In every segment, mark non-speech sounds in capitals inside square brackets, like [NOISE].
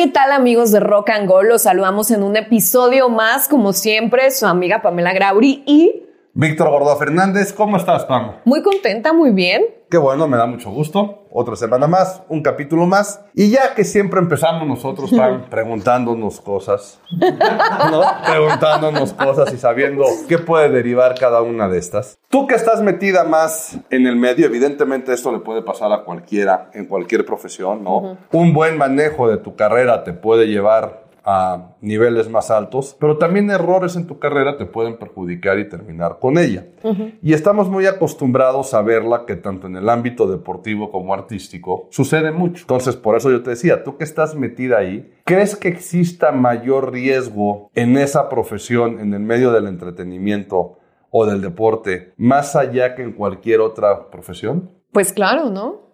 ¿qué tal amigos de Rock and Go? Los saludamos en un episodio más, como siempre, su amiga Pamela Grauri y... Víctor Gordo Fernández, ¿cómo estás, Pam? Muy contenta, muy bien. Qué bueno, me da mucho gusto. Otra semana más, un capítulo más. Y ya que siempre empezamos nosotros, Pam, [LAUGHS] preguntándonos cosas, ¿no? Preguntándonos cosas y sabiendo qué puede derivar cada una de estas. Tú que estás metida más en el medio, evidentemente esto le puede pasar a cualquiera, en cualquier profesión, ¿no? Un buen manejo de tu carrera te puede llevar a niveles más altos, pero también errores en tu carrera te pueden perjudicar y terminar con ella. Y estamos muy acostumbrados a verla que tanto en el ámbito deportivo como artístico sucede mucho. Entonces, por eso yo te decía, tú que estás metida ahí, ¿crees que exista mayor riesgo en esa profesión, en el medio del entretenimiento o del deporte, más allá que en cualquier otra profesión? Pues claro, ¿no?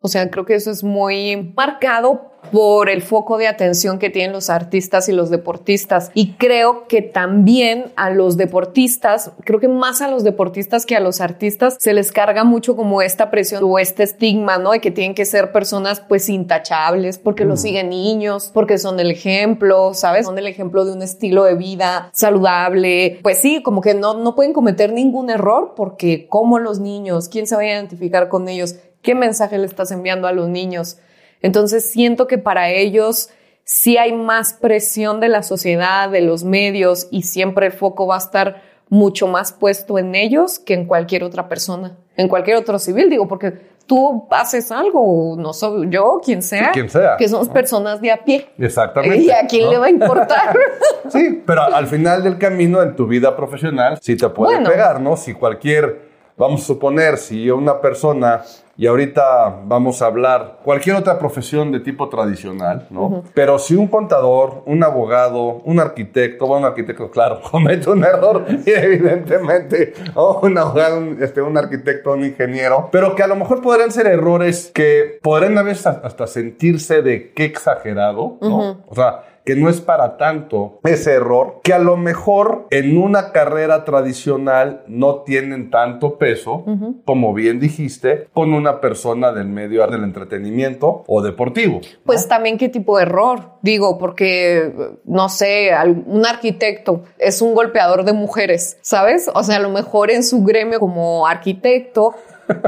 O sea, creo que eso es muy marcado por el foco de atención que tienen los artistas y los deportistas. Y creo que también a los deportistas, creo que más a los deportistas que a los artistas, se les carga mucho como esta presión o este estigma, ¿no? De que tienen que ser personas pues intachables porque lo siguen niños, porque son el ejemplo, ¿sabes? Son el ejemplo de un estilo de vida saludable. Pues sí, como que no, no pueden cometer ningún error porque como los niños, ¿quién se va a identificar con ellos? ¿Qué mensaje le estás enviando a los niños? Entonces siento que para ellos sí hay más presión de la sociedad, de los medios y siempre el foco va a estar mucho más puesto en ellos que en cualquier otra persona, en cualquier otro civil, digo, porque tú haces algo, no soy yo, quien sea, quien sea que somos personas de a pie. Exactamente. ¿Y a quién le va a importar? [LAUGHS] sí, pero al final del camino en tu vida profesional sí te puede pegar, ¿no? Si cualquier, vamos a suponer, si una persona y ahorita vamos a hablar cualquier otra profesión de tipo tradicional, ¿no? Pero si un contador, un abogado, un arquitecto, bueno, un arquitecto, claro, [LAUGHS] comete un error, evidentemente, o un abogado, un, este, un arquitecto, un ingeniero, pero que a lo mejor podrían ser errores que podrían a veces hasta sentirse de qué exagerado, ¿no? O sea, que no es para tanto ese error, que a lo mejor en una carrera tradicional no tienen tanto peso, como bien dijiste, con una persona del medio del entretenimiento o deportivo. Pues también qué tipo de error, digo, porque, no sé, un arquitecto es un golpeador de mujeres, ¿sabes? O sea, a lo mejor en su gremio como arquitecto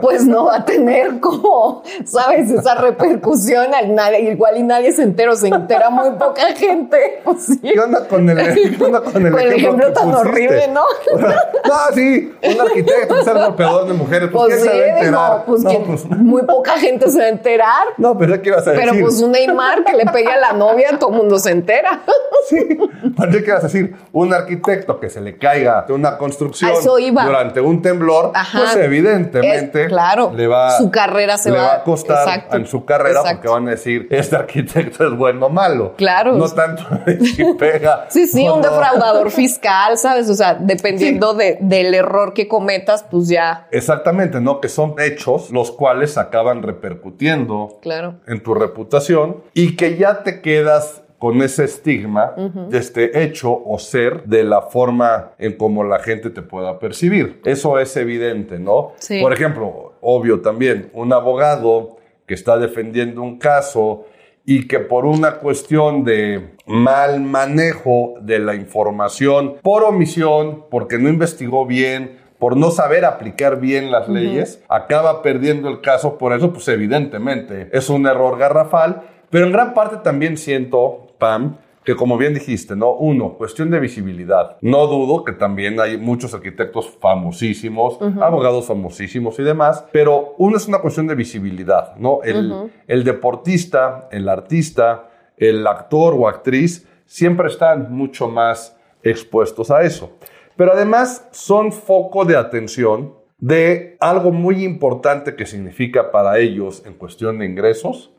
pues no va a tener como, ¿sabes? Esa repercusión al nadie, igual y nadie se entera, se entera muy poca gente. Pues ¿Qué onda con el, con el, ejemplo, tan horrible, no? no, sí, un arquitecto, ser golpeador de mujeres, pues, pues ¿quién sí, se va a enterar? pues, no, pues, muy poca gente se va a enterar. No, pero ¿qué ibas a decir? Pero pues un Neymar que le pegue a la novia, todo el mundo se entera. sí, pero ¿qué ibas a decir? Un arquitecto que se le caiga de una construcción durante un temblor, pues evidentemente claro, le va, su carrera se le va, a costar en su carrera porque van a decir, este arquitecto es bueno o malo. Claro. No tanto [LAUGHS] si pega. [LAUGHS] sí, sí, un defraudador fiscal, ¿sabes? O sea, dependiendo de, del error que cometas, pues ya. Exactamente, ¿no? Que son hechos los cuales acaban repercutiendo claro. en tu reputación y que ya te quedas con ese estigma de este hecho o ser de la forma en cómo la gente te pueda percibir. Eso es evidente, ¿no? Sí. Por ejemplo, obvio también, un abogado que está defendiendo un caso y que por una cuestión de mal manejo de la información, por omisión, porque no investigó bien, por no saber aplicar bien las leyes, acaba perdiendo el caso. Por eso, pues evidentemente, es un error garrafal. Pero en gran parte también siento, Pam, que como bien dijiste, ¿no? Uno, cuestión de visibilidad. No dudo que también hay muchos arquitectos famosísimos, abogados famosísimos y demás, pero uno es una cuestión de visibilidad, ¿no? El, el deportista, el artista, el actor o actriz siempre están mucho más expuestos a eso. Pero además son foco de atención de algo muy importante que significa para ellos en cuestión de ingresos,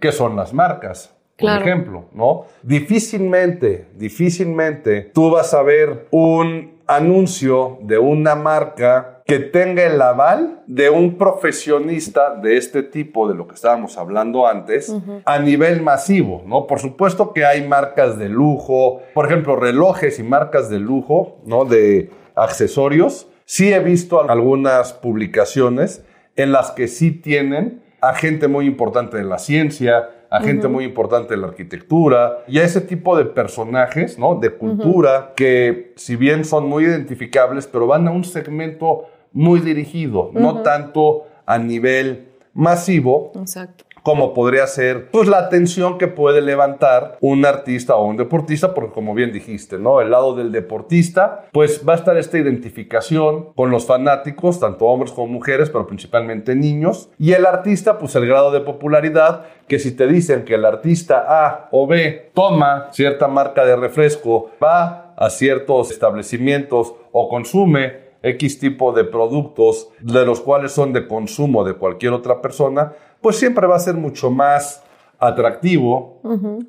que son las marcas. Por ejemplo, ¿no? Difícilmente, difícilmente tú vas a ver un anuncio de una marca que tenga el aval de un profesionista de este tipo, de lo que estábamos hablando antes, a nivel masivo, ¿no? Por supuesto que hay marcas de lujo, por ejemplo, relojes y marcas de lujo, ¿no? De accesorios. Sí he visto algunas publicaciones en las que sí tienen a gente muy importante de la ciencia, a gente muy importante de la arquitectura y a ese tipo de personajes, ¿no? De cultura que si bien son muy identificables, pero van a un segmento muy dirigido, no tanto a nivel masivo. Exacto como podría ser pues la atención que puede levantar un artista o un deportista, porque como bien dijiste, ¿no? El lado del deportista, pues va a estar esta identificación con los fanáticos, tanto hombres como mujeres, pero principalmente niños, y el artista, pues el grado de popularidad, que si te dicen que el artista A o B toma cierta marca de refresco, va a ciertos establecimientos o consume X tipo de productos de los cuales son de consumo de cualquier otra persona, pues siempre va a ser mucho más atractivo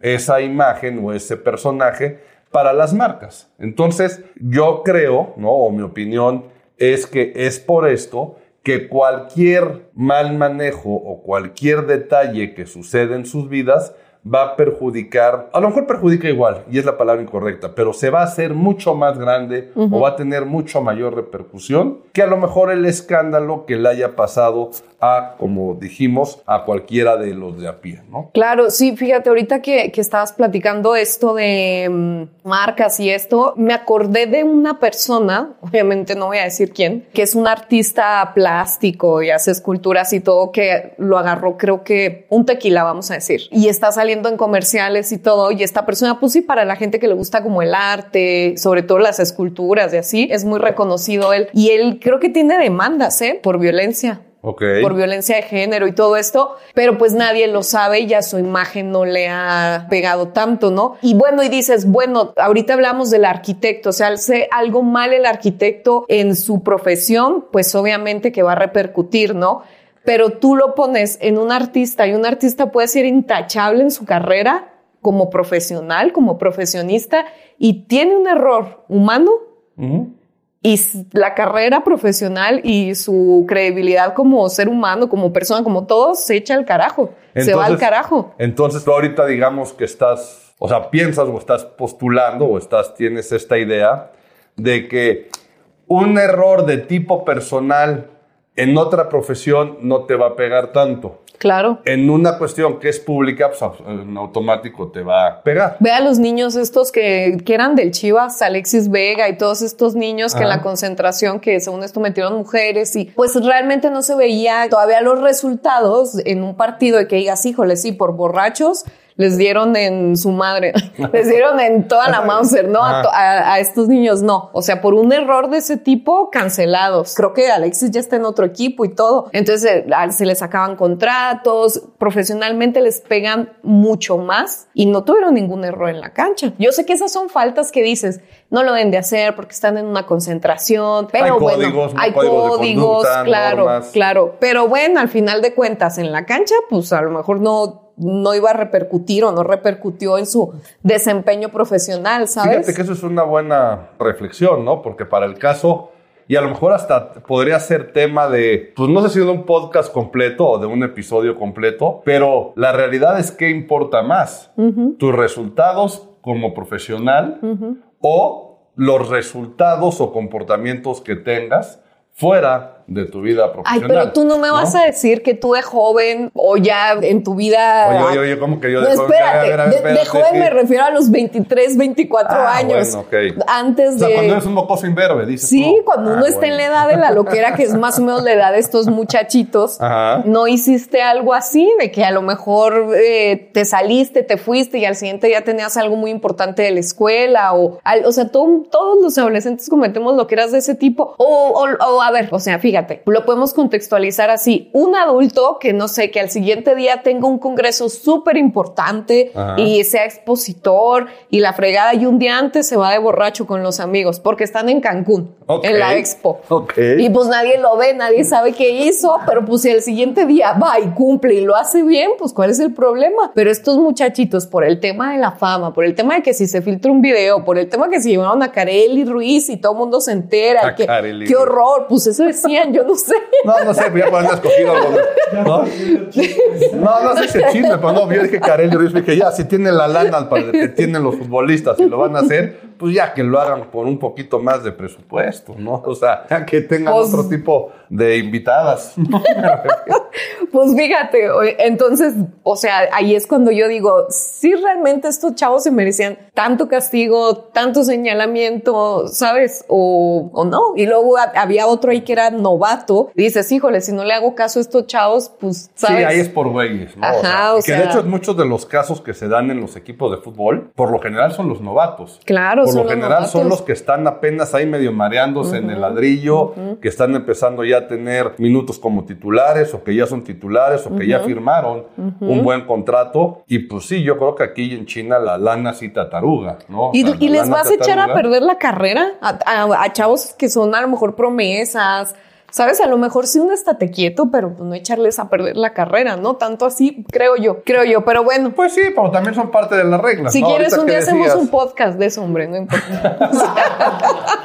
esa imagen o ese personaje para las marcas. Entonces, yo creo, ¿no? O mi opinión es que es por esto que cualquier mal manejo o cualquier detalle que sucede en sus vidas va a perjudicar, a lo mejor perjudica igual, y es la palabra incorrecta, pero se va a hacer mucho más grande o va a tener mucho mayor repercusión que a lo mejor el escándalo que le haya pasado a, como dijimos, a cualquiera de los de a pie, ¿no? Claro, sí, fíjate, ahorita que, que estabas platicando esto de mm, marcas y esto, me acordé de una persona, [LAUGHS] obviamente no voy a decir quién, que es un artista plástico y hace esculturas y todo, que lo agarró creo que un tequila, vamos a decir, y está saliendo en comerciales y todo, y esta persona, pues sí, para la gente que le gusta como el arte, sobre todo las esculturas y así, es muy reconocido él, y él creo que tiene demandas, ¿eh? Por violencia por violencia de género y todo esto, pero pues nadie lo sabe y ya su imagen no le ha pegado tanto, ¿no? Y bueno, y dices, bueno, ahorita hablamos del arquitecto, o sea, hace algo mal el arquitecto en su profesión, pues obviamente que va a repercutir, ¿no? Pero tú lo pones en un artista y un artista puede ser intachable en su carrera como profesional, como profesionista, y tiene un error humano y la carrera profesional y su credibilidad como ser humano, como persona, como todo, se echa al carajo, se va al carajo. Entonces tú ahorita digamos que estás, o sea, piensas o estás postulando o estás, tienes esta idea de que un error de tipo personal en otra profesión no te va a pegar tanto. Claro. En una cuestión que es pública, pues en automático te va a pegar. Ve a los niños estos que, que eran del Chivas, Alexis Vega y todos estos niños que en la concentración, que según esto metieron mujeres y pues realmente no se veía todavía los resultados en un partido de que digas, híjole, sí, por borrachos les dieron en su madre, [LAUGHS] les dieron en toda la Mauser, ¿no? A, estos niños no. O sea, por un error de ese tipo, cancelados. Creo que Alexis ya está en otro equipo y todo. Entonces se les acaban contratos, profesionalmente les pegan mucho más y no tuvieron ningún error en la cancha. Yo sé que esas son faltas que dices, no lo deben de hacer porque están en una concentración, pero hay bueno, códigos, hay códigos, claro, claro. Pero bueno, al final de cuentas, en la cancha, pues a lo mejor no no iba a repercutir o no repercutió en su desempeño profesional, ¿sabes? Fíjate que eso es una buena reflexión, ¿no? Porque para el caso, y a lo mejor hasta podría ser tema de, pues no sé si de un podcast completo o de un episodio completo, pero la realidad es que importa más, tus resultados como profesional o los resultados o comportamientos que tengas fuera de tu vida profesional. Ay, pero tú no me vas a decir que tú de joven o ya en tu vida. Oye, oye, oye, ¿cómo que yo de joven? Espérate, de, joven me refiero a los 23, 24 ah, años. Bueno, okay. Antes de. O sea, cuando eres un mocoso imberbe, dices. Sí, cuando uno ah, está en la edad de la loquera, que es más o menos la edad de estos muchachitos, [LAUGHS] Ajá. no hiciste algo así, de que a lo mejor eh, te saliste, te fuiste y al siguiente día tenías algo muy importante de la escuela o. o sea, todos los adolescentes cometemos loqueras de ese tipo. O, o, o a ver, o sea, fíjate lo podemos contextualizar así. Un adulto que no sé, que al siguiente día tenga un congreso súper importante y sea expositor y la fregada y un día antes se va de borracho con los amigos porque están en Cancún, en la expo. Y pues nadie lo ve, nadie sabe qué hizo, pero pues si el siguiente día va y cumple y lo hace bien, pues cuál es el problema. Pero estos muchachitos, por el tema de la fama, por el tema de que si se filtra un video, por el tema que si llevaron a Carelli Ruiz y todo el mundo se entera, que, qué horror, pues eso decían [LAUGHS] yo no sé. No, no sé, pero ya pueden escogido algo. ¿no? no, no sé si es chisme, pero no, yo dije Carelli Ruiz, dije ya, si tienen la lana que tienen los futbolistas y lo van a hacer, pues ya que lo hagan por un poquito más de presupuesto, ¿no? O sea, que tengan pues otro tipo de invitadas. [LAUGHS] Pues fíjate, entonces, o sea, ahí es cuando yo digo, si realmente estos chavos se merecían tanto castigo, tanto señalamiento, ¿sabes? O, o no. Y luego ha- había otro ahí que era novato. Y dices, híjole, si no le hago caso a estos chavos, pues, ¿sabes? Sí, ahí es por güeyes, ¿no? Ajá, o que sea- de hecho muchos de los casos que se dan en los equipos de fútbol, por lo general son los novatos. Claro, Por son lo los general son los que están apenas ahí medio mareándose en el ladrillo, que están empezando ya a tener minutos como titulares o que ya son titulares o que ya firmaron un buen contrato. Y pues sí, yo creo que aquí en China la lana sí tataruga, ¿no? O ¿Y, sea, y la les vas a echar a perder la carrera a, a- a chavos que son a lo mejor promesas. ¿Sabes? A lo mejor sí un estate quieto, pero pues no echarles a perder la carrera, ¿no? Tanto así, creo yo, creo yo. Pero bueno, Pues sí, pero también son parte de las reglas. si ¿no? quieres Ahorita un día hacemos decías- un podcast de eso, hombre, no importa. [LAUGHS]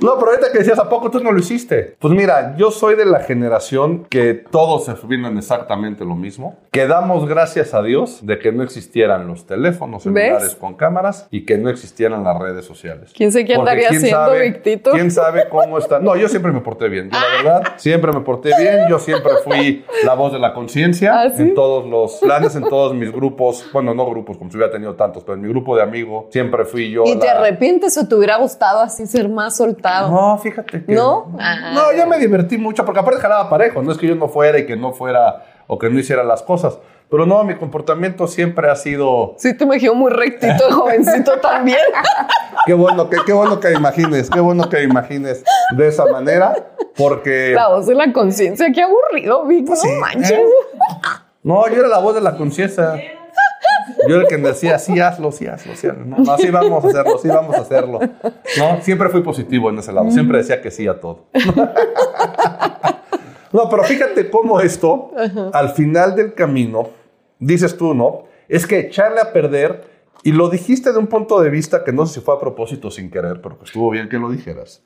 No, pero ahorita que decías, ¿a poco tú no lo hiciste? Pues mira, yo soy de la generación que todos se subieron exactamente lo mismo. Que damos gracias a Dios de que no existieran los teléfonos celulares ¿Ves? con cámaras y que no existieran las redes sociales. ¿Quién sé qué andaría quién sabe- Victito? ¿Quién sabe cómo está? No, yo siempre me porté bien. Yo, la verdad, siempre me porté bien. Yo siempre fui [LAUGHS] la voz de la conciencia ¿Ah, sí? en todos los planes, en todos mis grupos. Bueno, no grupos, como si hubiera tenido tantos, pero en mi grupo de amigos siempre fui yo. ¿Y te la- arrepientes o te hubiera gustado así ser más soltado? no, fíjate que. ¿No? Ah. No, yo me divertí mucho, porque aparte jalaba parejo. No es que yo no fuera y que no fuera o que no hiciera las cosas. Pero no, mi comportamiento siempre ha sido. Sí, te imagino muy rectito, el [LAUGHS] jovencito también. Qué bueno que, qué bueno que imagines, qué bueno que imagines de esa manera, porque. La voz de la conciencia, qué aburrido, Vic, Pues no sí, manches. ¿eh? No, yo era la voz de la conciencia. Yo era el que me decía, sí, hazlo, sí, hazlo, sí, hazlo. No, no, sí, vamos a hacerlo, sí, vamos a hacerlo. No, siempre fui positivo en ese lado, siempre decía que sí a todo. [LAUGHS] No, pero fíjate cómo esto, al final del camino, dices tú, ¿no? Es que echarle a perder, y lo dijiste de un punto de vista que no sé si fue a propósito sin querer, pero que estuvo bien que lo dijeras.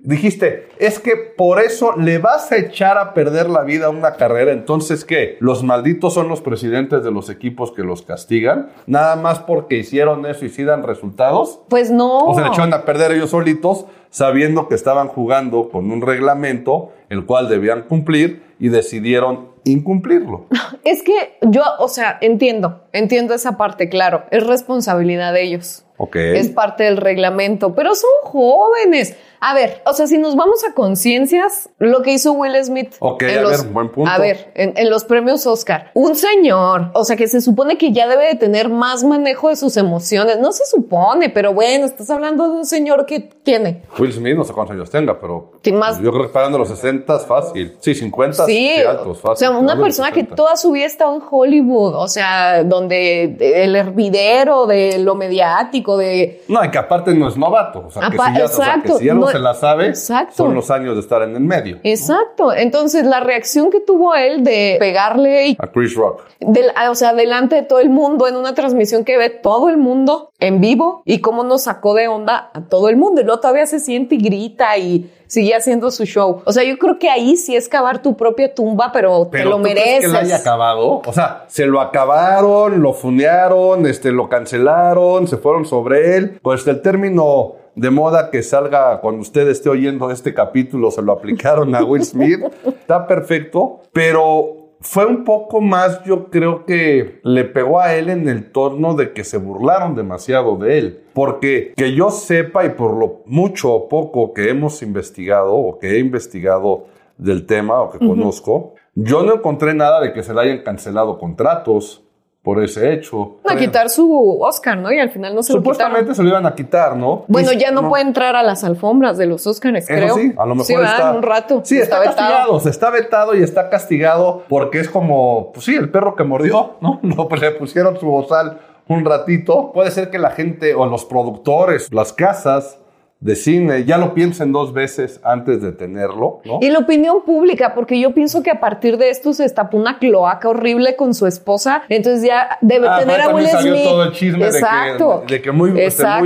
Dijiste, es que por eso le vas a echar a perder la vida a una carrera. Entonces, ¿qué? ¿Los malditos son los presidentes de los equipos que los castigan? Nada más porque hicieron eso y sí dan resultados. Pues no. O se le echaron a perder ellos solitos, sabiendo que estaban jugando con un reglamento el cual debían cumplir y decidieron incumplirlo. [LAUGHS] Es que yo, o sea, entiendo, entiendo esa parte, claro, es responsabilidad de ellos. Es parte del reglamento, pero son jóvenes. A ver, o sea, si nos vamos a conciencias, lo que hizo Will Smith. Ok, en a los- ver, buen punto. A ver, en, en los premios Oscar, un señor, o sea, que se supone que ya debe de tener más manejo de sus emociones. No se supone, pero bueno, estás hablando de un señor que tiene. Will Smith, no sé cuántos años tenga, pero ¿Qué más? yo creo que pagando los 60 es fácil. Sí, 50 Sí, altos, fácil. o sea, una persona que 60. toda su vida ha estado en Hollywood, o sea, donde el hervidero de lo mediático, de No, y que aparte no es novato. O sea, que si ya, o sea, que exacto, si ya no no- se la sabe, exacto. son los años de estar en el medio. Exacto. Entonces, la reacción que tuvo él de pegarle y A Chris Rock. del- o sea, delante de todo el mundo en una transmisión que ve todo el mundo en vivo y cómo nos sacó de onda a todo el mundo. Y luego todavía se siente y grita y sigue haciendo su show. O sea, yo creo que ahí sí es cavar tu propia tumba, pero, te lo ¿tú crees mereces. que lo haya acabado? O sea, se lo acabaron, lo funearon, este, lo cancelaron, se fueron sobre él. Pues el término de moda que salga cuando usted esté oyendo este capítulo, se lo aplicaron a Will Smith. [LAUGHS] Está perfecto, pero fue un poco más, yo creo que le pegó a él en el torno de que se burlaron demasiado de él. Porque que yo sepa y por lo mucho o poco que hemos investigado o que he investigado del tema o que conozco, yo no encontré nada de que se le hayan cancelado contratos por ese hecho. a quitar su Oscar, ¿no? Y al final no se lo Supuestamente se lo iban a quitar, ¿no? Bueno, ya no, puede entrar a las alfombras de los Oscars, Eso creo. sí, a lo mejor Sí, está En un rato. Sí, está, vetado. castigado, se está vetado y está castigado porque es como, pues sí, el perro que mordió, ¿no? [LAUGHS] No, pues le pusieron su bozal un ratito. Puede ser que la gente o los productores, las casas de cine ya lo piensen dos veces antes de tenerlo, ¿no? Y la opinión pública, porque yo pienso que a partir de esto se destapó una cloaca horrible con su esposa, entonces ya debe Ah, tener a Will salió Smith. todo el chisme Exacto. de que, de que muy,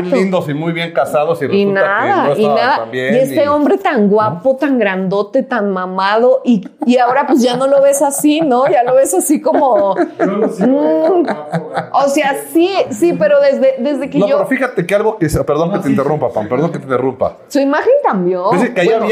lindos y muy bien casados y Y resulta que nada, no y nada. tan bien. y este hombre tan guapo, tan grandote, tan mamado, y, y ahora pues ya no lo ves así, ¿no? Ya lo ves así como. [LAUGHS] Mm. O sea, sí, sí, pero desde, desde que No, yo. pero fíjate que algo que... Perdón que te interrumpa, Pam, perdón que te interrumpa. Su imagen cambió. Dice que caía Bueno,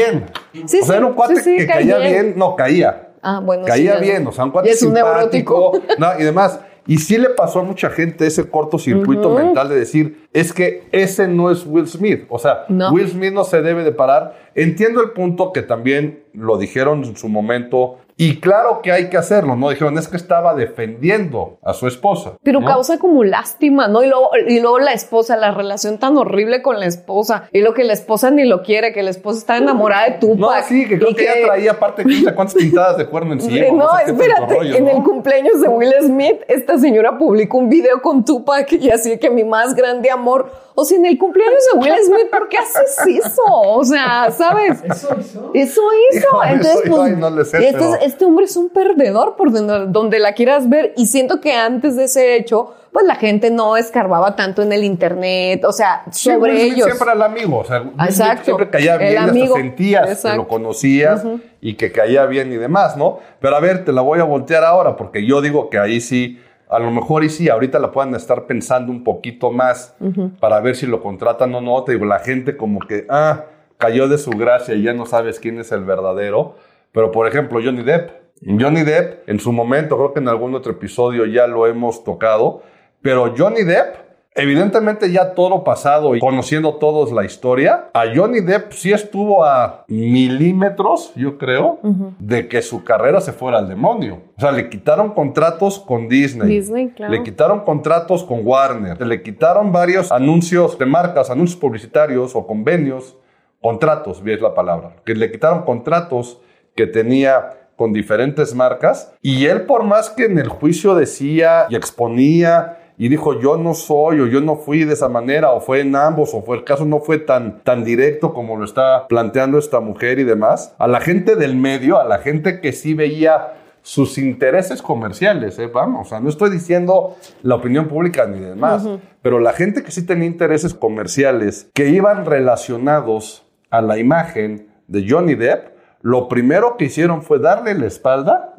bien. Sí, o sea, era un sí, cuate sí, sí, que caía bien. bien. No, caía. Ah, bueno. Caía sí, bien, o sea, un cuate es un simpático, neurótico. no, y demás. Y sí le pasó a mucha gente ese cortocircuito mental de decir, es que ese no es Will Smith. O sea, No. Will Smith no se debe de parar. Entiendo el punto que también lo dijeron en su momento. Y claro que hay que hacerlo, ¿no? Dijeron, es que estaba defendiendo a su esposa. Pero ¿no? causa como lástima, ¿no? Y luego, y luego la esposa, la relación tan horrible con la esposa. Y lo que la esposa ni lo quiere, que la esposa está enamorada de No, Tupac. sí, que creo y que, ya traía aparte cuántas pintadas de cuerno encima. [LAUGHS] No, sé tanto espérate, rollo, en ¿no? el cumpleaños de Will Smith, esta señora publicó un video con Tupac y así que mi más grande amor. O sea, en el cumpleaños de Will Smith, ¿por qué haces eso? O sea, ¿sabes? Eso hizo. Eso hizo. Entonces, eso pues, no le sé, este, hombre es un perdedor por donde, donde la quieras ver. Y siento que antes de ese hecho, pues la gente no escarbaba tanto en el internet, o sea, sobre Smith ellos. Siempre el amigo, o sea, Exacto. siempre caía El bien, hasta amigo. sentías que Exacto. lo conocías y que caía bien y demás, ¿no? Pero a ver, te la voy a voltear ahora, porque yo digo que ahí sí, a lo mejor y sí, ahorita la puedan estar pensando un poquito más para ver si lo contratan o no. Te digo, la gente como que, ah, cayó de su gracia y ya no sabes quién es el verdadero. Pero, por ejemplo, Johnny Depp. Johnny Depp, en su momento, creo que en algún otro episodio ya lo hemos tocado, pero Johnny Depp, evidentemente ya todo pasado y conociendo todos la historia, a Johnny Depp sí estuvo a milímetros, yo creo, de que su carrera se fuera al demonio. O sea, le quitaron contratos con Disney. Disney, claro. Le quitaron contratos con Warner. Le quitaron varios anuncios de marcas, anuncios publicitarios o convenios. Contratos, bien es la palabra. Que le quitaron contratos que tenía con diferentes marcas. Y él, por más que en el juicio decía y exponía y dijo yo no soy o yo no fui de esa manera o fue en ambos o fue el caso no fue tan, tan directo como lo está planteando esta mujer y demás, a la gente del medio, a la gente que sí veía sus intereses comerciales, ¿eh? vamos, o sea, no estoy diciendo la opinión pública ni demás, pero la gente que sí tenía intereses comerciales que iban relacionados a la imagen de Johnny Depp, lo primero que hicieron fue darle la espalda,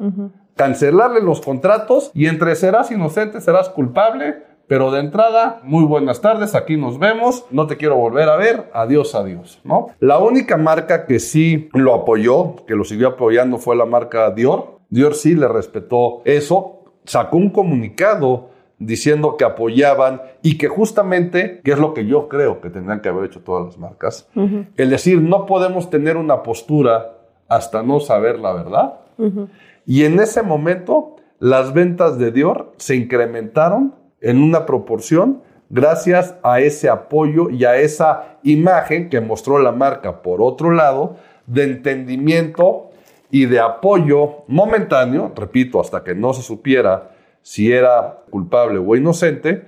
cancelarle los contratos y entre serás inocente, serás culpable, pero de entrada, muy buenas tardes, aquí nos vemos, no te quiero volver a ver, adiós, adiós, ¿no? La única marca que sí lo apoyó, que lo siguió apoyando fue la marca Dior. Dior sí le respetó eso, sacó un comunicado diciendo que apoyaban y que justamente, que es lo que yo creo que tendrían que haber hecho todas las marcas, el decir, no podemos tener una postura hasta no saber la verdad. Y en ese momento, las ventas de Dior se incrementaron en una proporción gracias a ese apoyo y a esa imagen que mostró la marca, por otro lado, de entendimiento y de apoyo momentáneo, repito, hasta que no se supiera si era culpable o inocente,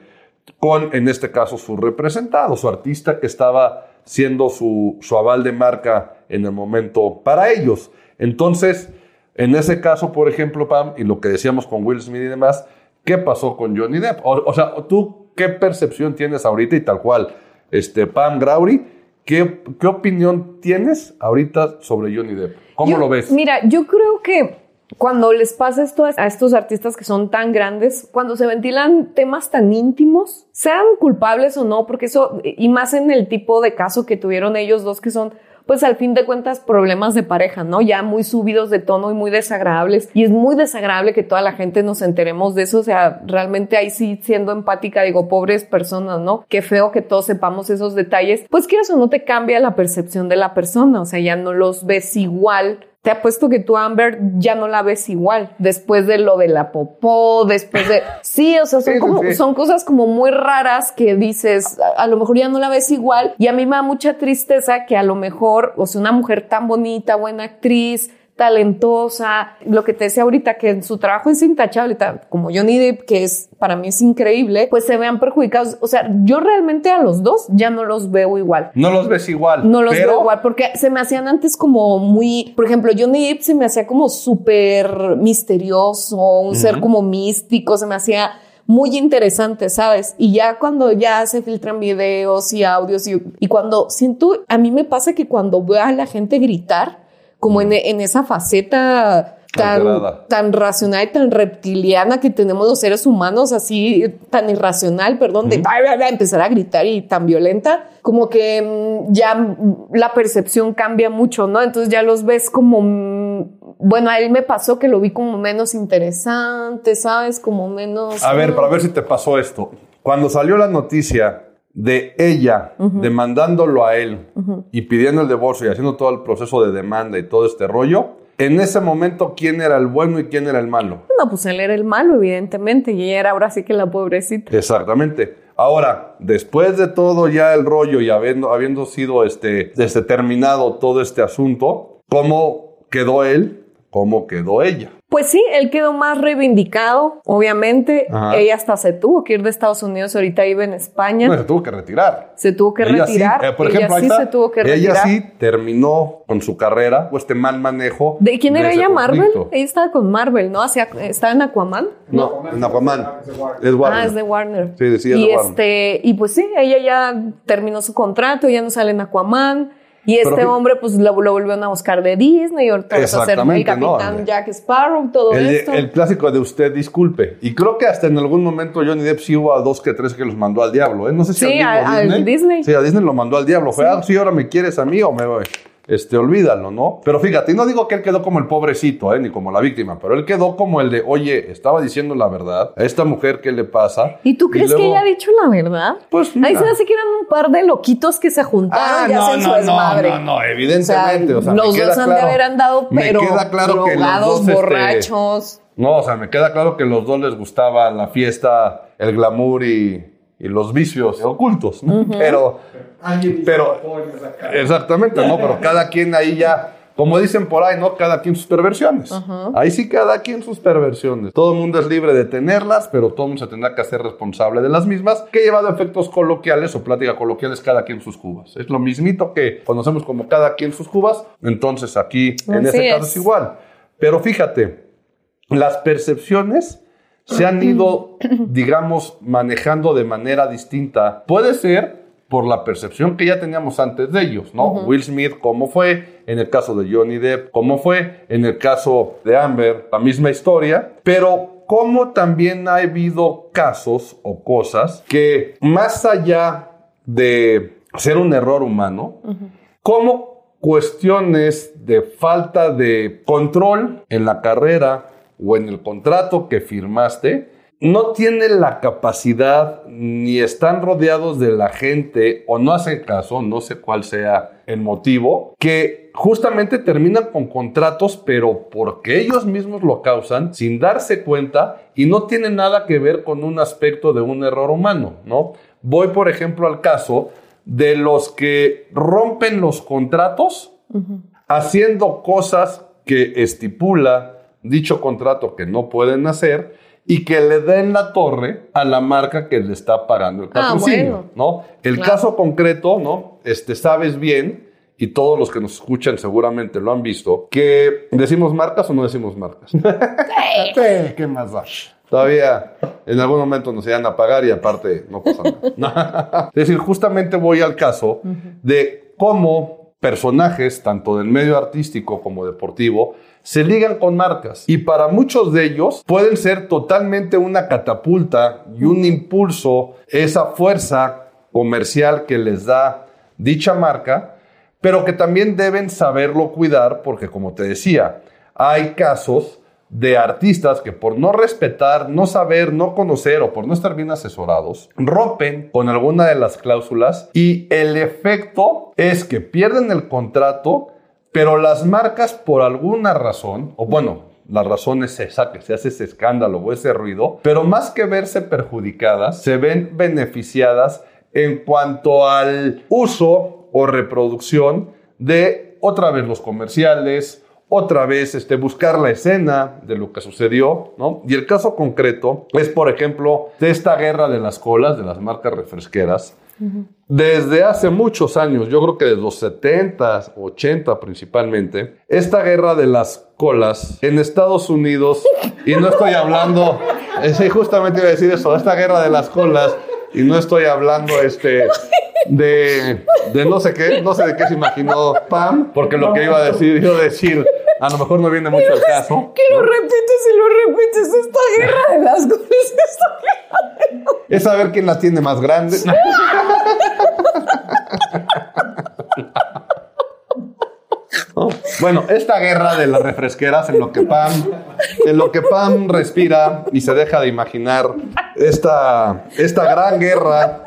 con, en este caso, su representado, su artista que estaba siendo su, su aval de marca en el momento para ellos. Entonces, en ese caso, por ejemplo, Pam, y lo que decíamos con Will Smith y demás, ¿qué pasó con Johnny Depp? O, o sea, ¿tú qué percepción tienes ahorita y tal cual? Este, Pam Grauri, ¿qué, qué opinión tienes ahorita sobre Johnny Depp? ¿Cómo Yo- lo ves? Mira, yo creo que cuando les pasa esto a estos artistas que son tan grandes, cuando se ventilan temas tan íntimos, sean culpables o no, porque eso, y más en el tipo de caso que tuvieron ellos dos, que son, pues al fin de cuentas, problemas de pareja, ¿no? Ya muy subidos de tono y muy desagradables. Y es muy desagradable que toda la gente nos enteremos de eso. O sea, realmente ahí sí, siendo empática, digo, pobres personas, ¿no? Qué feo que todos sepamos esos detalles. Pues quieras o no te cambia la percepción de la persona. O sea, ya no los ves igual te apuesto que tú, Amber, ya no la ves igual. Después de lo de la popó, después de... Sí, o sea, son, Sí, como, sí. son cosas como muy raras que dices, a, a lo mejor ya no la ves igual. Y a mí me da mucha tristeza que a lo mejor, o sea, una mujer tan bonita, buena actriz, talentosa, lo que te decía ahorita, que en su trabajo es intachable, ta- como Johnny Depp, que es, para mí es increíble, pues se vean perjudicados. O sea, yo realmente a los dos ya no los veo igual. No los ves igual. No los pero veo igual, porque se me hacían antes como muy, por ejemplo, Johnny Depp se me hacía como súper misterioso, un ser como místico, se me hacía muy interesante, ¿sabes? Y ya cuando ya se filtran videos y audios y, y cuando siento, a mí me pasa que cuando veo a la gente gritar, como en, en esa faceta tan, tan racional y tan reptiliana que tenemos los seres humanos, así tan irracional, perdón, de empezar a gritar y tan violenta, como que mm, ya la percepción cambia mucho, ¿no? Entonces ya los ves como, mm, bueno, a él me pasó que lo vi como menos interesante, ¿sabes? Como menos... A ver, para ver si te pasó esto. Cuando salió la noticia de ella demandándolo a él y pidiendo el divorcio y haciendo todo el proceso de demanda y todo este rollo, en ese momento, ¿quién era el bueno y quién era el malo? No, pues él era el malo, evidentemente, y ella era ahora sí que la pobrecita. Exactamente. Ahora, después de todo ya el rollo y habiendo, habiendo sido este, este terminado todo este asunto, ¿cómo quedó él? ¿Cómo quedó ella? Pues sí, él quedó más reivindicado, obviamente. Ella hasta se tuvo que ir de Estados Unidos, ahorita vive en España. No, se tuvo que retirar. Se tuvo que retirar. Eh, por ejemplo, ella sí se tuvo que retirar. Ella sí terminó con su carrera o este mal manejo. ¿De quién era ella? Marvel. Ella estaba con Marvel, ¿no? Hacia, ¿Estaba en Aquaman? No, en Aquaman. Es Warner. Ah, es de Warner. Sí, decía y de Warner. Este, y pues sí, ella ya terminó su contrato, ya no sale en Aquaman. Y este hombre, pues lo, lo, volvieron a buscar de Disney, vas a ser el capitán Jack Sparrow, todo el, esto. El clásico de usted, disculpe. Y creo que hasta en algún momento Johnny Depp sí hubo a dos que tres que los mandó al diablo. ¿eh? No sé si sí, a, Disney. Disney. Sí, a Disney lo mandó al diablo. Fue, ah, sí, ahora me quieres a mí o me voy este, olvídalo, ¿no? Pero fíjate, no digo que él quedó como el pobrecito, ¿eh? ni como la víctima, pero él quedó como el de, oye, estaba diciendo la verdad, a esta mujer, ¿qué le pasa? ¿Y tú crees que ella ha dicho la verdad? Pues Ahí se hace que eran un par de loquitos que se juntaron ah, y no, hacen no, su desmadre. No, no, no, evidentemente. O sea, los dos han de haber andado, pero me queda claro drogados, que los dos, borrachos. Este, no, o sea, me queda claro que los dos les gustaba la fiesta, el glamour y y los vicios ocultos, ¿no? Pero, pero, exactamente, ¿no? Pero cada quien ahí ya, como dicen por ahí, ¿no? Cada quien sus perversiones. Ahí sí cada quien sus perversiones. Todo el mundo es libre de tenerlas, pero todo el mundo se tendrá que hacer responsable de las mismas, que llevado efectos coloquiales o plática coloquiales, cada quien sus cubas. Es lo mismito que conocemos como cada quien sus cubas, entonces aquí en ese caso es igual. Pero fíjate, las percepciones se han ido, [CLEARS THROAT] digamos, manejando de manera distinta. Puede ser por la percepción que ya teníamos antes de ellos, ¿no? Will Smith, ¿cómo fue? En el caso de Johnny Depp, ¿cómo fue? En el caso de Amber, la misma historia. Pero cómo también ha habido casos o cosas que más allá de ser un error humano, como cuestiones de falta de control en la carrera, o en el contrato que firmaste, no tienen la capacidad ni están rodeados de la gente o no hacen caso, no sé cuál sea el motivo, que justamente terminan con contratos, pero porque ellos mismos lo causan sin darse cuenta y no tiene nada que ver con un aspecto de un error humano, ¿no? Voy, por ejemplo, al caso de los que rompen los contratos haciendo cosas que estipula dicho contrato que no pueden hacer y que le den la torre a la marca que le está pagando el ah, patrocinio, ¿no? El caso concreto, ¿no? Este, sabes bien, y todos los que nos escuchan seguramente lo han visto, que decimos marcas o no decimos marcas. [LAUGHS] sí, ¿qué más va? Todavía en algún momento nos iban a pagar y aparte no pasa nada. [LAUGHS] es decir, justamente voy al caso de cómo personajes, tanto del medio artístico como deportivo, se ligan con marcas. Y para muchos de ellos pueden ser totalmente una catapulta y un impulso, esa fuerza comercial que les da dicha marca, pero que también deben saberlo cuidar porque como te decía, hay casos de artistas que por no respetar, no saber, no conocer o por no estar bien asesorados, rompen con alguna de las cláusulas y el efecto es que pierden el contrato pero las marcas por alguna razón, o bueno, la razón es esa, que se hace ese escándalo o ese ruido, pero más que verse perjudicadas, se ven beneficiadas en cuanto al uso o reproducción de otra vez los comerciales, otra vez este, buscar la escena de lo que sucedió, ¿no? Y el caso concreto es, por ejemplo, de esta guerra de las colas, de las marcas refresqueras, desde hace muchos años, yo creo que desde los 70, 80 principalmente, esta guerra de las colas en Estados Unidos, y no estoy hablando, sí, justamente iba a decir eso, esta guerra de las colas, y no estoy hablando este, de, de no sé qué, no sé de qué se imaginó Pam, porque lo que iba a decir, yo decir A lo mejor no viene mucho al caso. [LAUGHS] Que lo repites y lo repites. Esta guerra de las goles. Esta guerra de las... Es saber quién la tiene más grande. [LAUGHS] Bueno, esta guerra de las refresqueras en lo que Pam, en lo que Pam respira y se deja de imaginar esta, esta gran guerra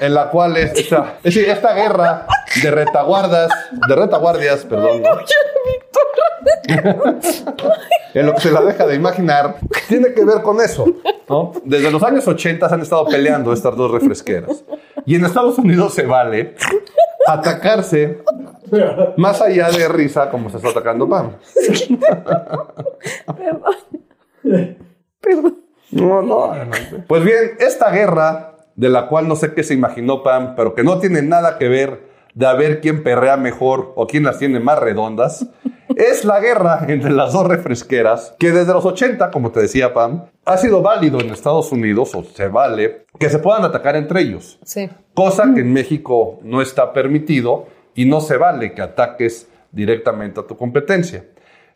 en la cual es esta, es decir, esta guerra de retaguardas, de retaguardias, perdón, ¿no? en lo que se la deja de imaginar, tiene que ver con eso. ¿no? Desde los años 80 han estado peleando estas dos refresqueras. Y en Estados Unidos se vale atacarse más allá de risa como se está atacando Pam. Perdón. Perdón. No, no. Pues bien, esta guerra, de la cual no sé qué se imaginó Pam, pero que no tiene nada que ver de a ver quién perrea mejor o quién las tiene más redondas, [LAUGHS] es la guerra entre las dos refresqueras, que desde los 80, como te decía Pam, ha sido válido en Estados Unidos, o se vale, que se puedan atacar entre ellos. Sí. Cosa que en México no está permitido y no se vale que ataques directamente a tu competencia.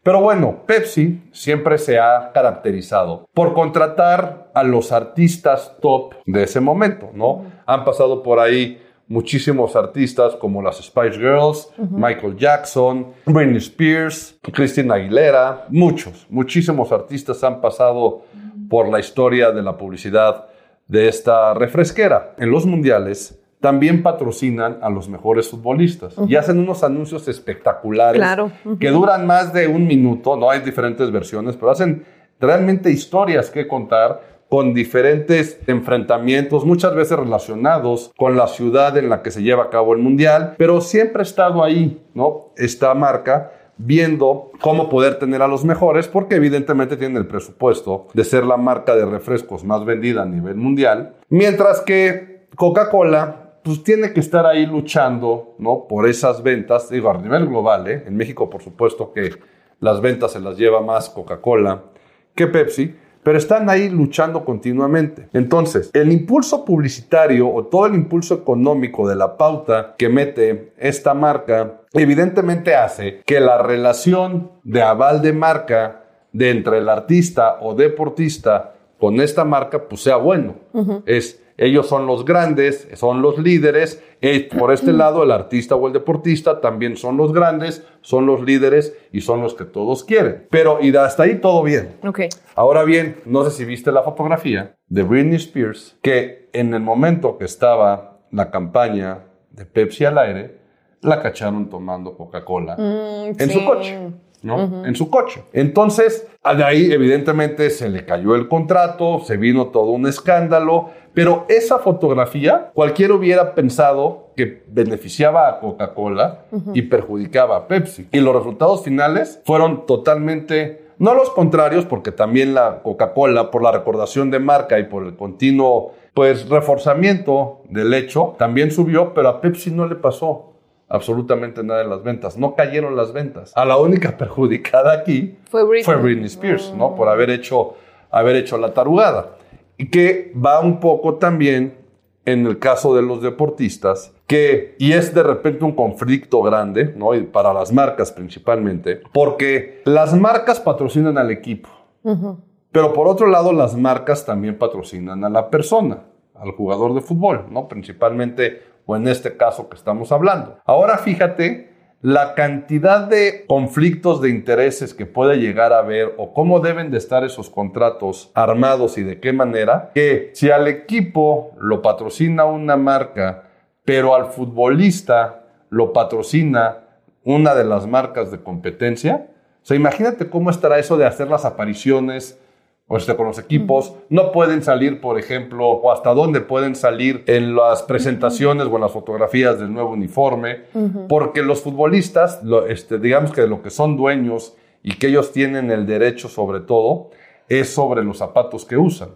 Pero bueno, Pepsi siempre se ha caracterizado por contratar a los artistas top de ese momento, ¿no? Han pasado por ahí muchísimos artistas como las Spice Girls, Michael Jackson, Britney Spears, Christina Aguilera, muchos, muchísimos artistas han pasado por la historia de la publicidad de esta refresquera. En los mundiales también patrocinan a los mejores futbolistas. Y hacen unos anuncios espectaculares Claro. que duran más de un minuto, no hay diferentes versiones, pero hacen realmente historias que contar con diferentes enfrentamientos, muchas veces relacionados con la ciudad en la que se lleva a cabo el mundial, pero siempre ha estado ahí, ¿no? Esta marca viendo cómo poder tener a los mejores, porque evidentemente tienen el presupuesto de ser la marca de refrescos más vendida a nivel mundial, mientras que Coca-Cola pues tiene que estar ahí luchando, ¿no? Por esas ventas, digo, a nivel global, ¿eh? En México, por supuesto que las ventas se las lleva más Coca-Cola que Pepsi, pero están ahí luchando continuamente. Entonces, el impulso publicitario o todo el impulso económico de la pauta que mete esta marca, evidentemente hace que la relación de aval de marca de entre el artista o deportista con esta marca, pues sea bueno. Es ellos son los grandes, son los líderes. por este lado, el artista o el deportista también son los grandes, son los líderes y son los que todos quieren. Pero y hasta ahí todo bien. Ok. Ahora bien, no sé si viste la fotografía de Britney Spears, que en el momento que estaba la campaña de Pepsi al aire, la cacharon tomando Coca-Cola Mm, en sí. su coche. ¿No? En su coche. Entonces, de ahí evidentemente se le cayó el contrato, se vino todo un escándalo, pero esa fotografía cualquiera hubiera pensado que beneficiaba a Coca-Cola y perjudicaba a Pepsi. Y los resultados finales fueron totalmente, no los contrarios, porque también la Coca-Cola, por la recordación de marca y por el continuo, pues, reforzamiento del hecho, también subió, pero a Pepsi no le pasó absolutamente nada en las ventas. No cayeron las ventas. A la única [LAUGHS] perjudicada aquí Fue Britney. fue Britney Spears, ¿no? Por haber hecho, haber hecho la tarugada. Y que va un poco también en el caso de los deportistas, que, y es de repente un conflicto grande, ¿no? Y para las marcas principalmente, porque las marcas patrocinan al equipo. Pero por otro lado, las marcas también patrocinan a la persona, al jugador de fútbol, ¿no? Principalmente, o en este caso que estamos hablando. Ahora fíjate la cantidad de conflictos de intereses que puede llegar a haber o cómo deben de estar esos contratos armados y de qué manera, que si al equipo lo patrocina una marca, pero al futbolista lo patrocina una de las marcas de competencia, o sea, imagínate cómo estará eso de hacer las apariciones o con los equipos. No pueden salir, por ejemplo, o hasta dónde pueden salir en las presentaciones o en las fotografías del nuevo uniforme, porque los futbolistas, lo- este, digamos que de lo que son dueños y que ellos tienen el derecho sobre todo, es sobre los zapatos que usan.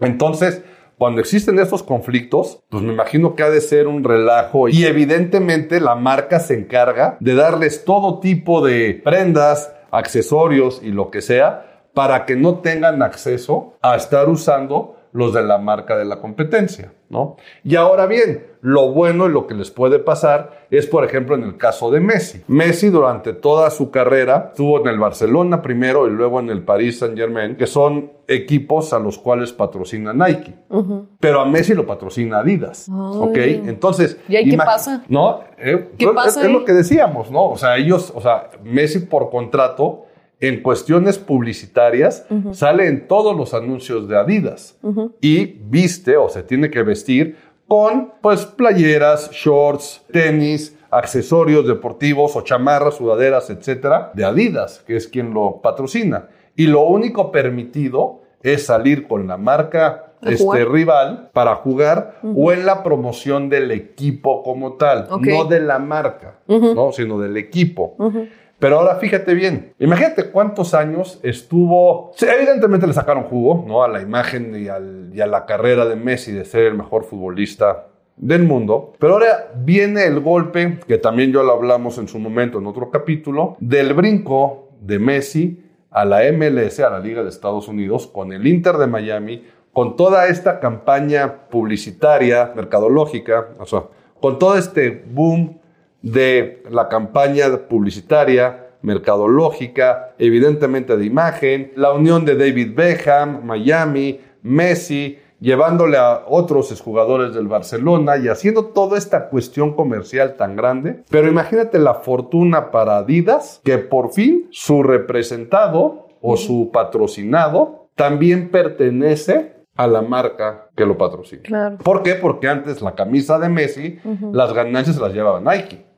Entonces, cuando existen estos conflictos, pues me imagino que ha de ser un relajo y evidentemente la marca se encarga de darles todo tipo de prendas, accesorios y lo que sea para que no tengan acceso a estar usando los de la marca de la competencia, ¿no? Y ahora bien, lo bueno y lo que les puede pasar es, por ejemplo, en el caso de Messi. Messi durante toda su carrera estuvo en el Barcelona primero y luego en el Paris Saint Germain, que son equipos a los cuales patrocina Nike. Pero a Messi lo patrocina Adidas, ¿ok? Entonces... ¿Y ahí qué pasa? ¿No? Eh, ¿Qué pues, pasa es, es lo que decíamos, ¿no? O sea, ellos, o sea, Messi por contrato en cuestiones publicitarias sale en todos los anuncios de Adidas y viste o se tiene que vestir con pues playeras, shorts, tenis, accesorios deportivos o chamarras, sudaderas, etcétera, de Adidas, que es quien lo patrocina. Y lo único permitido es salir con la marca este, jugar. rival para jugar o en la promoción del equipo como tal, no de la marca, ¿no? sino del equipo. Pero ahora fíjate bien, imagínate cuántos años estuvo, evidentemente le sacaron jugo ¿no? a la imagen y a la carrera de Messi de ser el mejor futbolista del mundo, pero ahora viene el golpe, que también ya lo hablamos en su momento en otro capítulo, del brinco de Messi a la MLS, a la Liga de Estados Unidos, con el Inter de Miami, con toda esta campaña publicitaria, mercadológica, o sea, con todo este boom de la campaña publicitaria, mercadológica, evidentemente de imagen, la unión de David Beckham, Miami, Messi, llevándole a otros exjugadores del Barcelona y haciendo toda esta cuestión comercial tan grande. Pero imagínate la fortuna para Adidas, que por fin su representado o su patrocinado también pertenece a la marca que lo patrocina. Claro. ¿Por qué? Porque antes la camisa de Messi, las ganancias las llevaba Nike.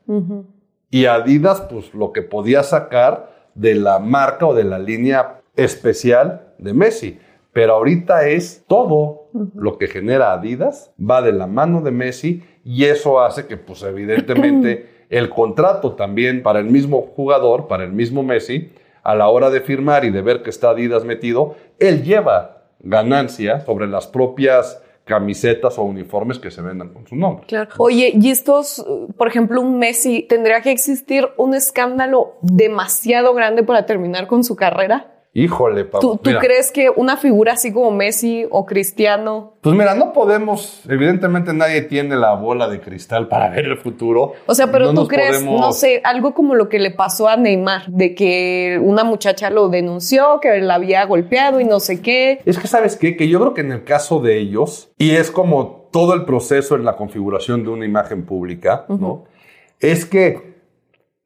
Y Adidas, pues lo que podía sacar de la marca o de la línea especial de Messi. Pero ahorita es todo lo que genera Adidas, va de la mano de Messi y eso hace que, pues evidentemente, [CLEARS THROAT] el contrato también para el mismo jugador, para el mismo Messi, a la hora de firmar y de ver que está Adidas metido, él lleva ganancia sobre las propias camisetas o uniformes que se vendan con su nombre. Claro. Oye, y estos, por ejemplo, un Messi, ¿tendría que existir un escándalo demasiado grande para terminar con su carrera? Híjole, Pablo. ¿Tú, crees que una figura así como Messi o Cristiano? Pues mira, no podemos, evidentemente nadie tiene la bola de cristal para ver el futuro. O sea, pero No tú crees, podemos- no sé, algo como lo que le pasó a Neymar, de que una muchacha lo denunció, que la había golpeado y no sé qué. Es que, ¿sabes qué? Que yo creo que en el caso de ellos, y es como todo el proceso en la configuración de una imagen pública, ¿no? Es que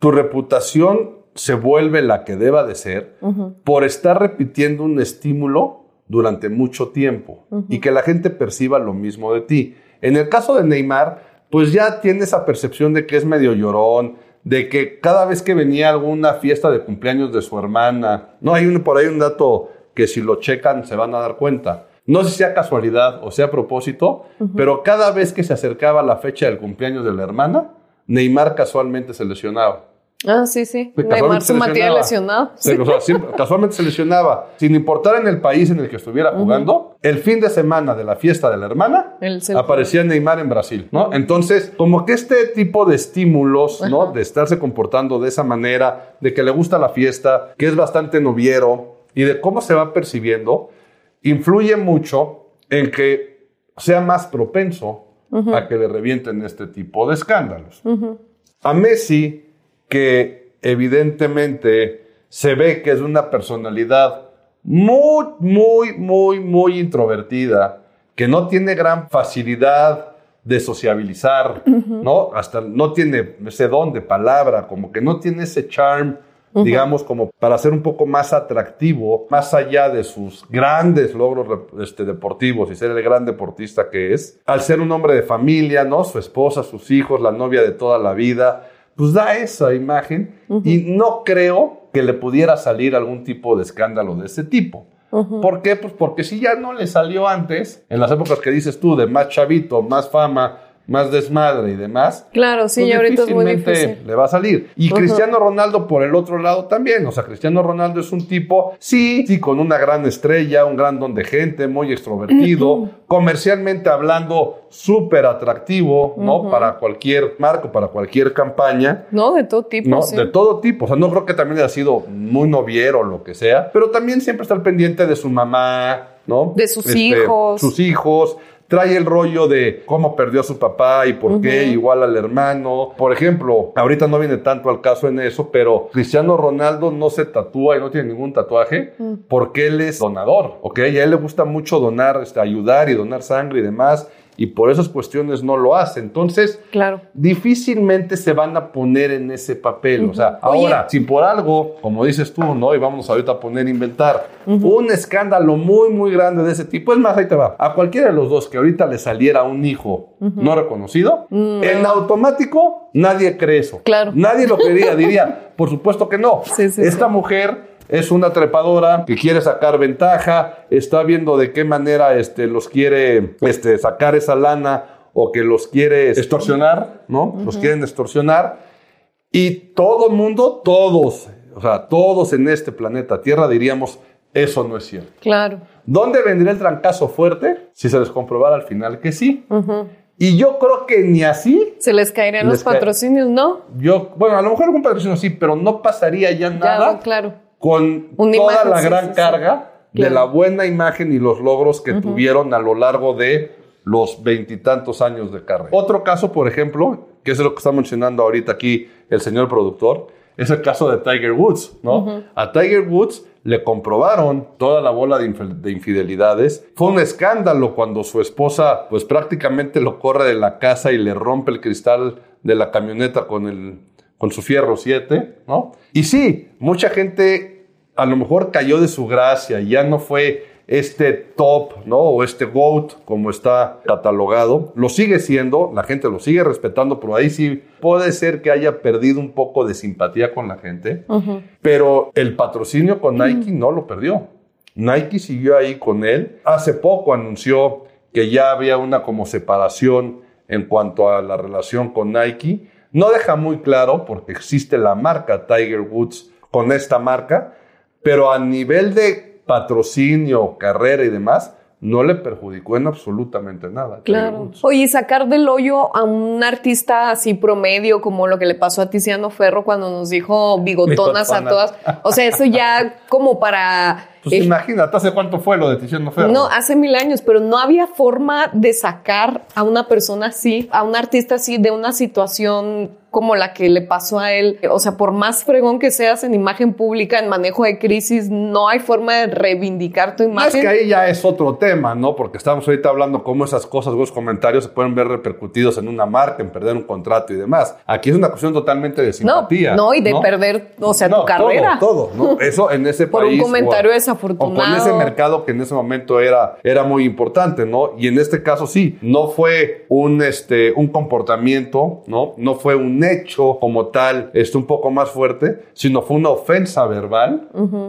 tu reputación se vuelve la que deba de ser por estar repitiendo un estímulo durante mucho tiempo y que la gente perciba lo mismo de ti. En el caso de Neymar, pues ya tiene esa percepción de que es medio llorón, de que cada vez que venía alguna fiesta de cumpleaños de su hermana, no hay un, por ahí un dato que si lo checan se van a dar cuenta. No sé si sea casualidad o sea a propósito, pero cada vez que se acercaba la fecha del cumpleaños de la hermana, Neymar casualmente se lesionaba. Ah, sí, sí. Pues, Neymar se mantiene lesionado. Se- o sea, siempre- [LAUGHS] casualmente se lesionaba. Sin importar en el país en el que estuviera jugando, el fin de semana de la fiesta de la hermana, aparecía Neymar en Brasil, ¿no? Entonces, como que este tipo de estímulos, ¿no? Ajá. De estarse comportando de esa manera, de que le gusta la fiesta, que es bastante noviero, y de cómo se va percibiendo, influye mucho en que sea más propenso a que le revienten este tipo de escándalos. A Messi, que evidentemente se ve que es una personalidad muy, muy, muy, muy introvertida, que no tiene gran facilidad de sociabilizar, ¿no? Hasta no tiene ese don de palabra, como que no tiene ese charm, digamos, como para ser un poco más atractivo, más allá de sus grandes logros este, deportivos y ser el gran deportista que es, al ser un hombre de familia, ¿no? Su esposa, sus hijos, la novia de toda la vida, pues da esa imagen y no creo que le pudiera salir algún tipo de escándalo de ese tipo. ¿Por qué? Pues porque si ya no le salió antes, en las épocas que dices tú, de más chavito, más fama, más desmadre y demás, Claro, sí, pues y ahorita es muy difícil. le va a salir. Y. Cristiano Ronaldo por el otro lado también. O sea, Cristiano Ronaldo es un tipo, sí, sí, con una gran estrella, un gran don de gente, muy extrovertido, comercialmente hablando, súper atractivo, ¿no? Para cualquier marco, para cualquier campaña. No, de todo tipo, No, sí. de todo tipo. O sea, no creo que también haya sido muy noviero o lo que sea, pero también siempre está al pendiente de su mamá, ¿no? De sus Este, hijos. Sus hijos. Trae el rollo de cómo perdió a su papá y por qué, igual al hermano. Por ejemplo, ahorita no viene tanto al caso en eso, pero Cristiano Ronaldo no se tatúa y no tiene ningún tatuaje porque él es donador, ¿ok? Y a él le gusta mucho donar, este, ayudar y donar sangre y demás, y por esas cuestiones no lo hace. Entonces, Claro. difícilmente se van a poner en ese papel. O sea, Oye. ahora, si por algo, como dices tú, ¿no? Y vamos ahorita a poner a inventar un escándalo muy, muy grande de ese tipo. Es más, ahí te va. A cualquiera de los dos que ahorita le saliera un hijo no reconocido, en automático nadie cree eso. Claro. Nadie lo creería. [LAUGHS] Diría, por supuesto que no. Sí, sí, Esta sí. mujer es una trepadora que quiere sacar ventaja, está viendo de qué manera este, los quiere este, sacar esa lana o que los quiere extorsionar, ¿no? Los quieren extorsionar. Y todo el mundo, todos, o sea, todos en este planeta Tierra diríamos, eso no es cierto. Claro. ¿Dónde vendría el trancazo fuerte? Si se les comprobara al final que sí. Y yo creo que ni así Se les caerían Les los patrocinios, ¿no? yo, bueno, a lo mejor algún patrocinio sí, pero no pasaría ya Ya, nada claro. Con Una toda imagen, la sí, gran sí, sí. carga de Claro. la buena imagen y los logros que tuvieron a lo largo de los veintitantos años de carrera. Otro caso, por ejemplo, que es lo que está mencionando ahorita aquí el señor productor, es el caso de Tiger Woods, ¿no? A Tiger Woods le comprobaron toda la bola de infidelidades. Fue un escándalo cuando su esposa, pues prácticamente lo corre de la casa y le rompe el cristal de la camioneta con el con su fierro 7, ¿no? Y sí, mucha gente a lo mejor cayó de su gracia, ya no fue este top, ¿no? O este GOAT, como está catalogado. Lo sigue siendo, la gente lo sigue respetando, pero ahí sí puede ser que haya perdido un poco de simpatía con la gente. Pero el patrocinio con Nike no lo perdió. Nike siguió ahí con él. Hace poco anunció que ya había una como separación en cuanto a la relación con Nike. No deja muy claro porque existe la marca Tiger Woods con esta marca, pero a nivel de patrocinio, carrera y demás, no le perjudicó en absolutamente nada. Claro. Oye, y sacar del hoyo a un artista así promedio, como lo que le pasó a Tiziano Ferro cuando nos dijo [LAUGHS] bigotonas a todas. O sea, eso ya como para. Pues eh, imagínate, ¿hace cuánto fue lo de Tiziano Ferro? no, hace mil años, pero no había forma de sacar a una persona así, a un artista así, de una situación como la que le pasó a él. O sea, por más fregón que seas en imagen pública, en manejo de crisis, no hay forma de reivindicar tu No, es imagen. que ahí ya es otro tema, ¿no? Porque estamos ahorita hablando cómo esas cosas, esos comentarios se pueden ver repercutidos en una marca, en perder un contrato y demás. Aquí es una cuestión totalmente de simpatía. no, y de perder, o sea, No, tu carrera. Todo, todo, ¿no? [LAUGHS] Eso en ese Por un país. comentario o- desafortunado. O con ese mercado que en ese momento era, era muy importante, ¿no? Y en este caso sí, no fue un, este, un comportamiento, ¿no? No fue un hecho como tal, este, un poco más fuerte, sino fue una ofensa verbal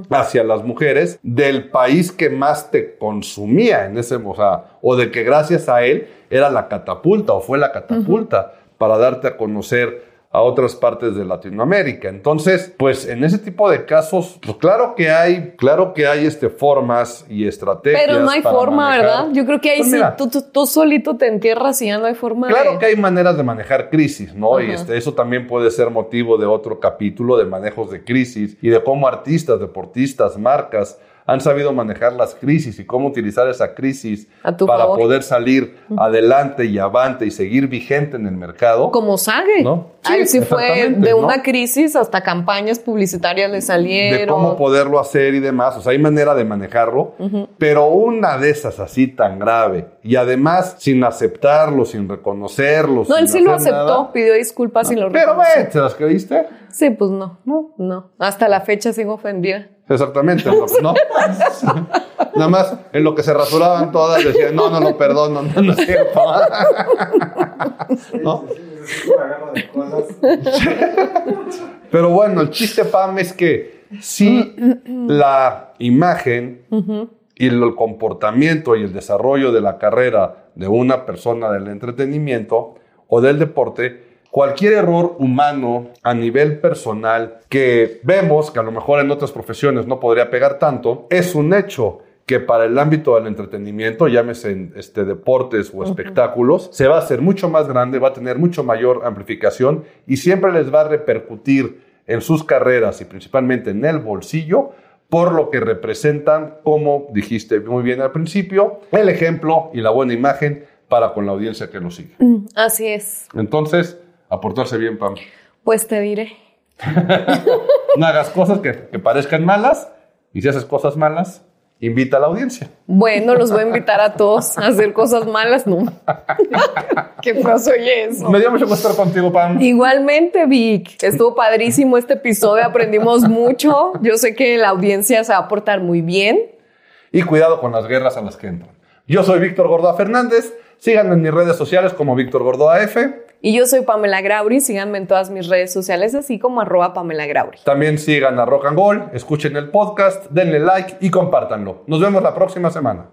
hacia las mujeres del país que más te consumía en ese, o sea, o de que gracias a él era la catapulta o fue la catapulta para darte a conocer a otras partes de Latinoamérica. Entonces, pues en ese tipo de casos, pues claro que hay, claro que hay este formas y estrategias. Pero no hay forma, manejar. ¿verdad? Yo creo que ahí Pues sí, tú, tú- tú solito te entierras y ya no hay forma Claro de... que hay maneras de manejar crisis, ¿no? Y este, eso también puede ser motivo de otro capítulo de manejos de crisis y de cómo artistas, deportistas, marcas han sabido manejar las crisis y cómo utilizar esa crisis para favor. poder salir adelante y avante y seguir vigente en el mercado. Como Sage. ¿No? A él Sí, sí fue de ¿no? una crisis hasta campañas publicitarias le salieron. de cómo poderlo hacer y demás. O sea, hay manera de manejarlo, pero una de esas así tan grave y además sin aceptarlo, sin reconocerlo. No, sin él sí lo aceptó, nada. pidió disculpas y lo Pero reconoció. ve, ¿te las creíste? Sí, pues no, no, no. Hasta la fecha sigo ofendida. Exactamente, ¿no? ¿no? [LAUGHS] Nada más en lo que se rasuraban todas decían, no, no lo perdono, no, no es cierto. [LAUGHS] ¿No? [LAUGHS] Pero bueno, el chiste, Pam, es que si la imagen y el comportamiento y el desarrollo de la carrera de una persona del entretenimiento o del deporte, cualquier error humano a nivel personal que vemos, que a lo mejor en otras profesiones no podría pegar tanto, es un hecho que para el ámbito del entretenimiento, llámese en, este, deportes o espectáculos, se va a hacer mucho más grande, va a tener mucho mayor amplificación y siempre les va a repercutir en sus carreras y principalmente en el bolsillo por lo que representan, como dijiste muy bien al principio, el ejemplo y la buena imagen para con la audiencia que lo sigue. Así es. Entonces, a portarse bien, Pam. Pues te diré. [LAUGHS] No hagas cosas que, que parezcan malas y si haces cosas malas, invita a la audiencia. Bueno, los voy a invitar a todos a hacer cosas malas, no. ¿Qué pasó oye eso? Me dio mucho gusto estar contigo, Pam. Igualmente, Vic. Estuvo padrísimo este episodio, aprendimos mucho. Yo sé que la audiencia se va a portar muy bien. Y cuidado con las guerras a las que entran. Yo soy Víctor Gordoa Fernández. Síganme en mis redes sociales como Víctor Gordoa F. Y yo soy Pamela Grauri. Síganme en todas mis redes sociales, así como arroba Pamela Grauri. También sigan a Rock and Roll, escuchen el podcast, denle like y compártanlo. Nos vemos la próxima semana.